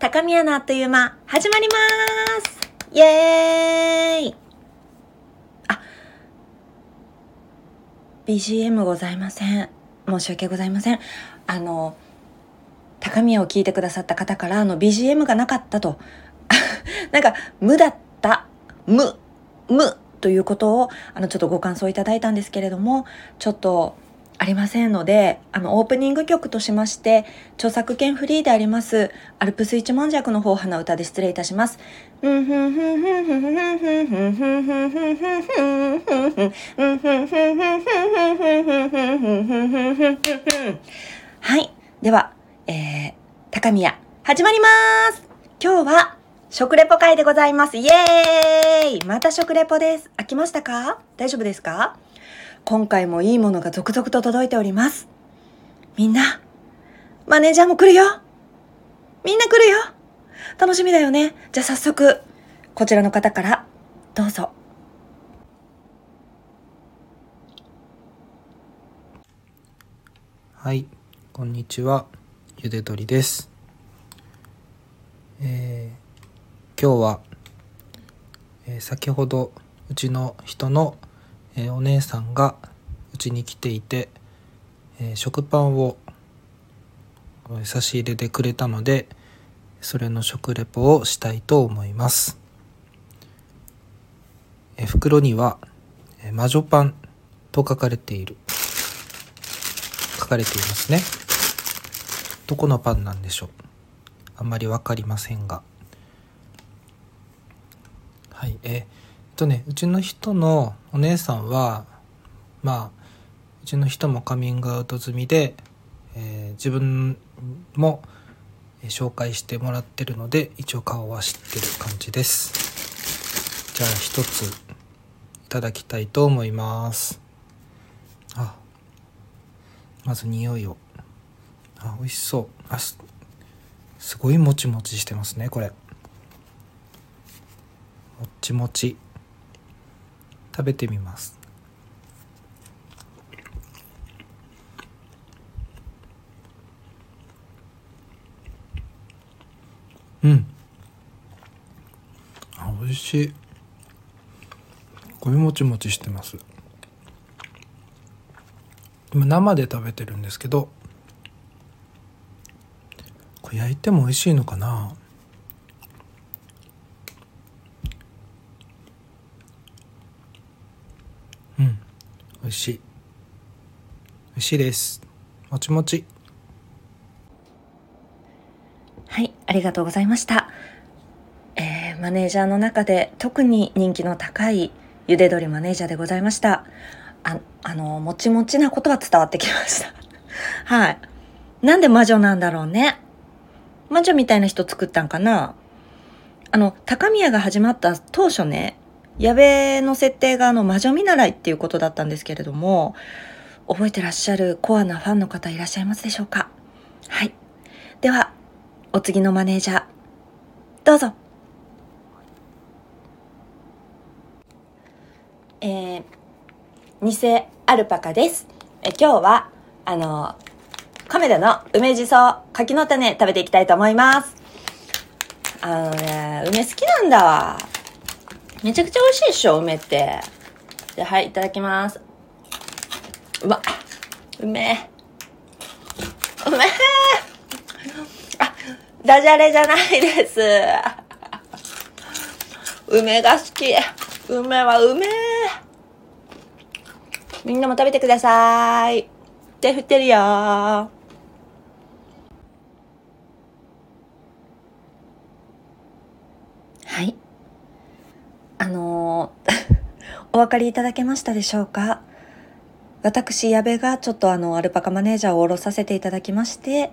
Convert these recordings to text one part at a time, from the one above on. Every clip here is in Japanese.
高宮のあっという間、始まりますイエーイあ、BGM ございません。申し訳ございません。あの、高宮を聞いてくださった方から、あの、BGM がなかったと。なんか、無だった、無、無ということを、あの、ちょっとご感想いただいたんですけれども、ちょっと、ありませんので、あの、オープニング曲としまして、著作権フリーであります、アルプス一万尺の方鼻歌で失礼いたします。はい。では、えー、高宮、始まります今日は、食レポ会でございます。イエーイまた食レポです。飽きましたか？大丈夫ですか？今回もいいものが続々と届いております。みんな、マネージャーも来るよみんな来るよ楽しみだよね。じゃあ早速、こちらの方から、どうぞ。はい、こんにちは。ゆで鳥です。えー、今日は、えー、先ほどうちの人のえー、お姉さんがうちに来ていて、えー、食パンを差し入れてくれたのでそれの食レポをしたいと思います、えー、袋には「え魔女パン」と書かれている。書かれていますね。どこのパンなんでしょう。あんまり分かりませんが。はいえーとねうちの人のお姉さんはまあうちの人もカミングアウト済みで、えー、自分も紹介してもらってるので一応顔は知ってる感じです。じゃあ一ついただきたいと思います。あまず匂いを。あ美味しそう。あすごいもちもちしてますねこれ。もちもち。食べてみます。うん。あ美味しい。これもちもちしてます。今生で食べてるんですけどこれ焼いても美味しいのかな？美味しい美味しいです。もちもち。はいありがとうございました。えー、マネージャーの中で特に人気の高いゆで鶏マネージャーでございました。ああのもちもちなことは伝わってきました。はい。なんで魔女なんだろうね。魔女みたいな人作ったんかな。あの高宮が始まった当初ね矢部の設定があの魔女見習いっていうことだったんですけれども、覚えてらっしゃるコアなファンの方いらっしゃいますでしょうか？はい。では、お次のマネージャー、どうぞ。えー、偽アルパカです。え今日は、あの、亀田の梅じそ柿の種食べていきたいと思います。あのね、梅好きなんだわ。めちゃくちゃ美味しいでしょ、梅って。じゃはい、いただきます。うわ、うめえ。うめえ。あ、ダジャレじゃないです。梅が好き。梅は梅。みんなも食べてください。手振ってるよあの お分かりいただけましたでしょうか？私、矢部がちょっとあの、アルパカマネージャーを下ろさせていただきまして、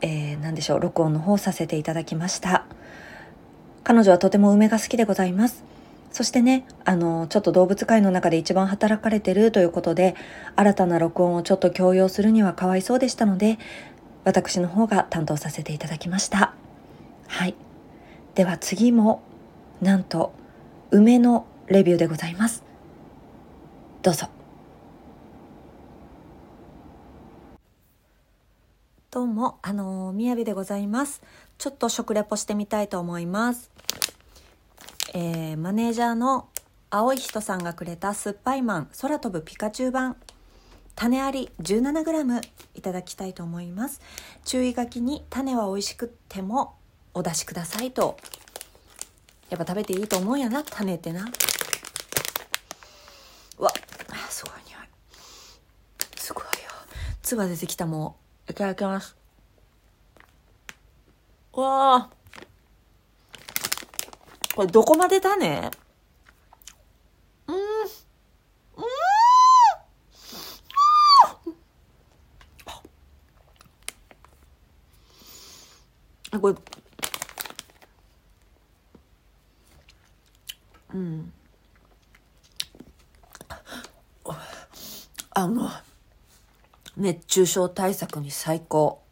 えー、何でしょう、録音の方させていただきました。彼女はとても梅が好きでございます。そしてね、あの、ちょっと動物界の中で一番働かれてるということで、新たな録音をちょっと強要するにはかわいそうでしたので、私の方が担当させていただきました。はい。では次も、なんと、梅のレビューでございますどうぞどうも、あのー、みやびでございます。ちょっと食レポしてみたいと思います。えー、マネージャーの青い人さんがくれた酸っぱいマン空飛ぶピカチュウ版種あり 17g いただきたいと思います。注意書きに種は美味しくてもお出しくださいと。やっぱ食べていいと思うんやな、種ってな。うわ、すごい匂い。すごいよ。唾出てきたもう。いただきます。うわあ。これどこまで種うん。うんあ。これ、の、熱中症対策に最高。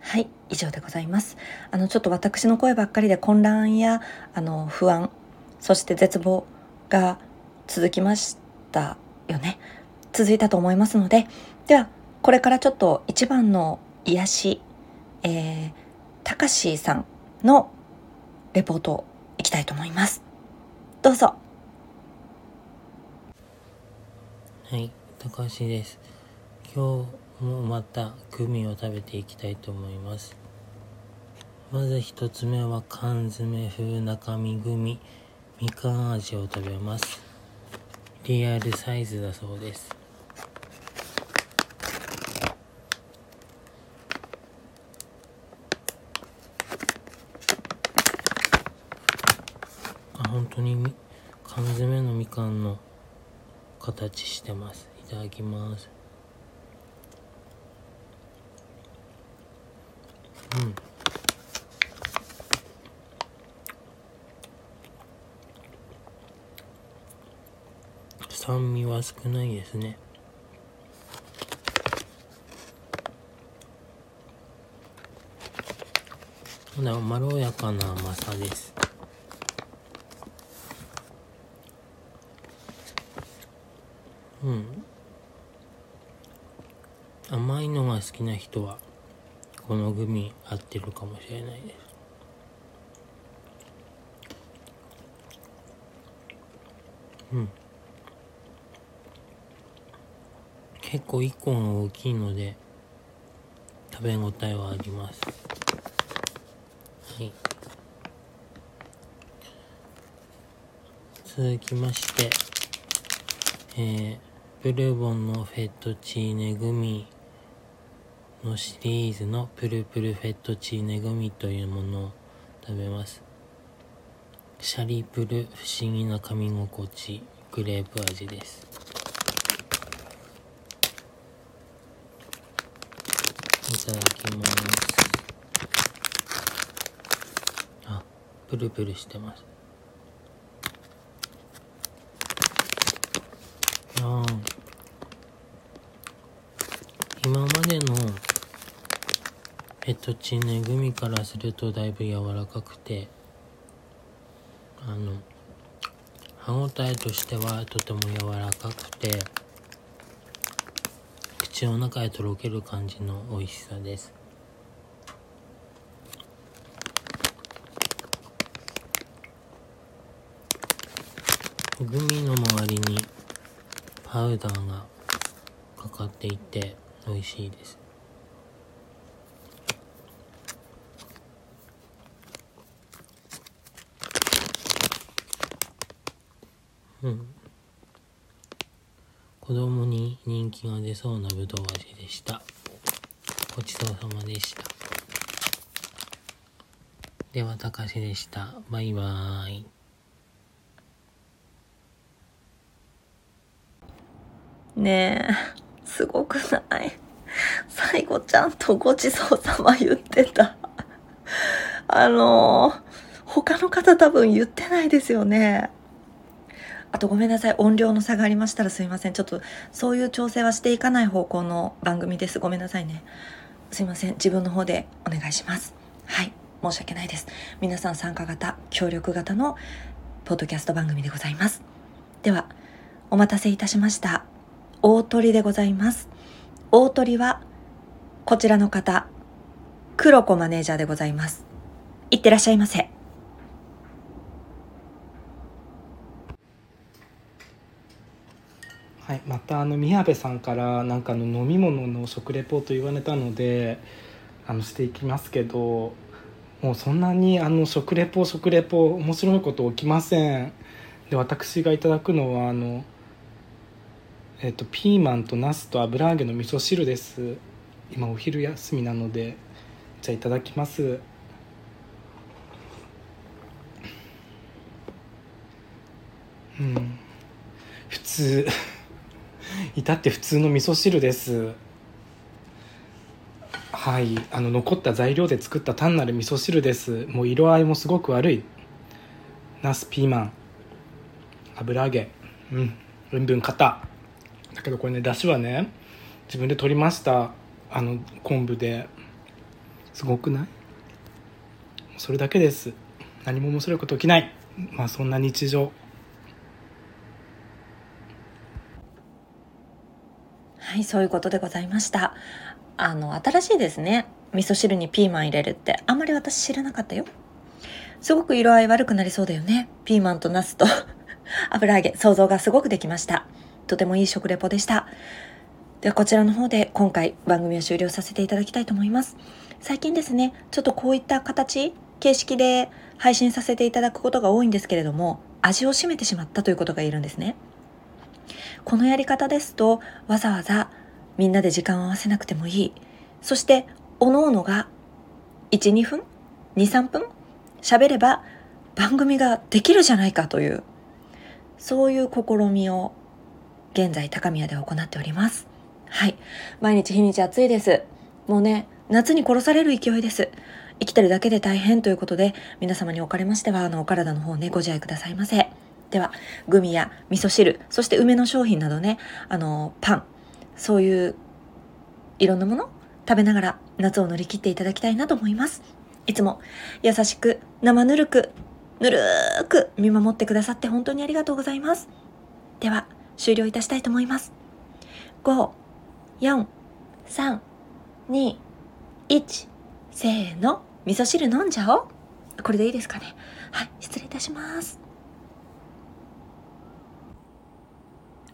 はい、以上でございます。あの、ちょっと私の声ばっかりで混乱や、あの、不安、そして絶望が続きましたよね。続いたと思いますので、では、これからちょっと一番の癒し、えー、たかしさんのレポートいきたいと思います。どうぞ。はい高橋です。今日もまたグミを食べていきたいと思います。まず一つ目は缶詰風中身グミ。みかん味を食べます。リアルサイズだそうです。あ本当に缶詰のみかんの形してます。いただきます。うん。酸味は少ないですね。まろやかな甘さです。うん。甘いのが好きな人はこのグミ合ってるかもしれないです。うん。結構1個が大きいので食べ応えはあります。はい。続きましてえーブルボンのフェットチーネグミのシリーズのプルプルフェットチーネグミというものを食べます。シャリプル不思議な噛み心地グレープ味です。いただきます。あプルプルしてますああ今までのペットチンネグミからするとだいぶ柔らかくてあの歯ごたえとしてはとても柔らかくて口の中へとろける感じの美味しさです。グミの周りにパウダーがかかっていて美味しいです。うん。子供に人気が出そうなぶどう味でした。ごちそうさまでした。ではたかしでした。バイバーイ。ねえ。すごくない？最後ちゃんとごちそうさま言ってた。あのー、他の方多分言ってないですよね。あとごめんなさい。音量の差がありましたらすいません。ちょっとそういう調整はしていかない方向の番組です。ごめんなさいね。すいません。自分の方でお願いします。はい。申し訳ないです。皆さん参加型、協力型のポッドキャスト番組でございます。では、お待たせいたしました。大鳥でございます。大鳥はこちらの方黒子マネージャーでございます。いってらっしゃいませ。はい、またあの宮部さんからなんかの飲み物の食レポと言われたのであのしていきますけどもうそんなにあの食レポ食レポ面白いこと起きません。で私がいただくのはあのえっとピーマンとナスと油揚げの味噌汁です。今お昼休みなのでじゃあいただきます。うん。普通。至って普通の味噌汁です。はい。あの残った材料で作った単なる味噌汁です。もう色合いもすごく悪い。ナスピーマン油揚げ。うん。うんぶん硬だけどこれねだしはね自分で取りました。あの昆布で。すごくない？それだけです。何も面白いこと起きない。まあそんな日常。はいそういうことでございました。あの新しいですね。味噌汁にピーマン入れるって。あんまり私知らなかったよ。すごく色合い悪くなりそうだよね。ピーマンとナスと。油揚げ。想像がすごくできました。とてもいい食レポでした。ではこちらの方で今回番組を終了させていただきたいと思います。最近ですねちょっとこういった形形式で配信させていただくことが多いんですけれども味を占めてしまったということがいるんですね。このやり方ですとわざわざみんなで時間を合わせなくてもいい。そしておのおのが12分23分喋れば番組ができるじゃないかというそういう試みを現在高宮で行っております。はい。毎日日にち暑いです。もうね夏に殺される勢いです。生きてるだけで大変。ということで皆様におかれましてはあのお体の方ねご自愛くださいませ。ではグミや味噌汁そして梅の商品などねあのパンそういういろんなもの食べながら夏を乗り切っていただきたいなと思います。いつも優しく生ぬるくぬるーく見守ってくださって本当にありがとうございます。では終了いたしたいと思います。5 4 3 2 1せーの。味噌汁飲んじゃおう。これでいいですかね。はい失礼いたします。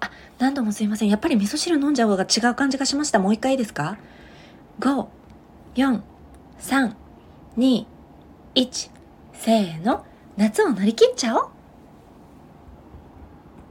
あ何度もすいません。やっぱり味噌汁飲んじゃおうが違う感じがしました。もう一回いいですか。5 4 3 2 1せーの。夏を乗り切っちゃおう。